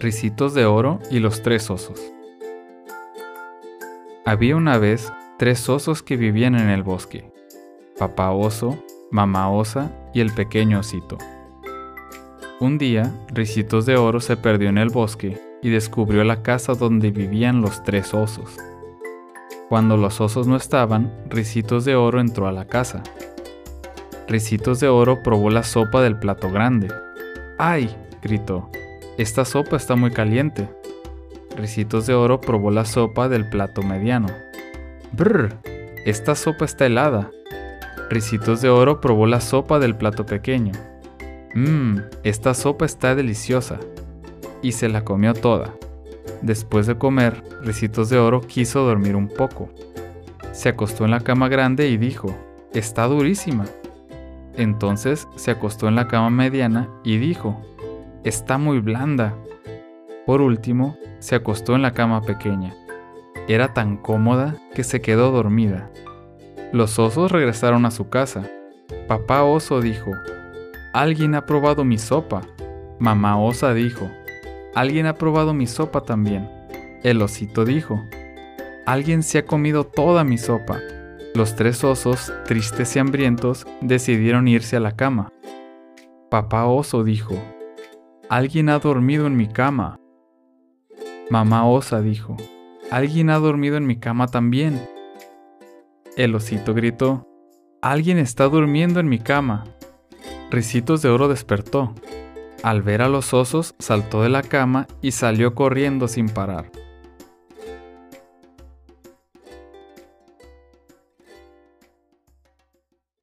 Ricitos de Oro y los Tres Osos. Había una vez tres osos que vivían en el bosque. Papá oso, mamá osa y el pequeño osito. Un día, Ricitos de Oro se perdió en el bosque y descubrió la casa donde vivían los tres osos. Cuando los osos no estaban, Ricitos de Oro entró a la casa. Ricitos de Oro probó la sopa del plato grande. ¡Ay! gritó. Esta sopa está muy caliente. Ricitos de Oro probó la sopa del plato mediano. Brr, esta sopa está helada. Ricitos de Oro probó la sopa del plato pequeño. Mmm, esta sopa está deliciosa. Y se la comió toda. Después de comer, Ricitos de Oro quiso dormir un poco. Se acostó en la cama grande y dijo, está durísima. Entonces se acostó en la cama mediana y dijo, está muy blanda. Por último, se acostó en la cama pequeña. Era tan cómoda que se quedó dormida. Los osos regresaron a su casa. Papá oso dijo, Alguien ha probado mi sopa. Mamá osa dijo, Alguien ha probado mi sopa también. El osito dijo, Alguien se ha comido toda mi sopa. Los tres osos, tristes y hambrientos, decidieron irse a la cama. Papá oso dijo, Alguien ha dormido en mi cama. Mamá osa dijo, Alguien ha dormido en mi cama también. El osito gritó, Alguien está durmiendo en mi cama. Ricitos de Oro despertó. Al ver a los osos, saltó de la cama y salió corriendo sin parar.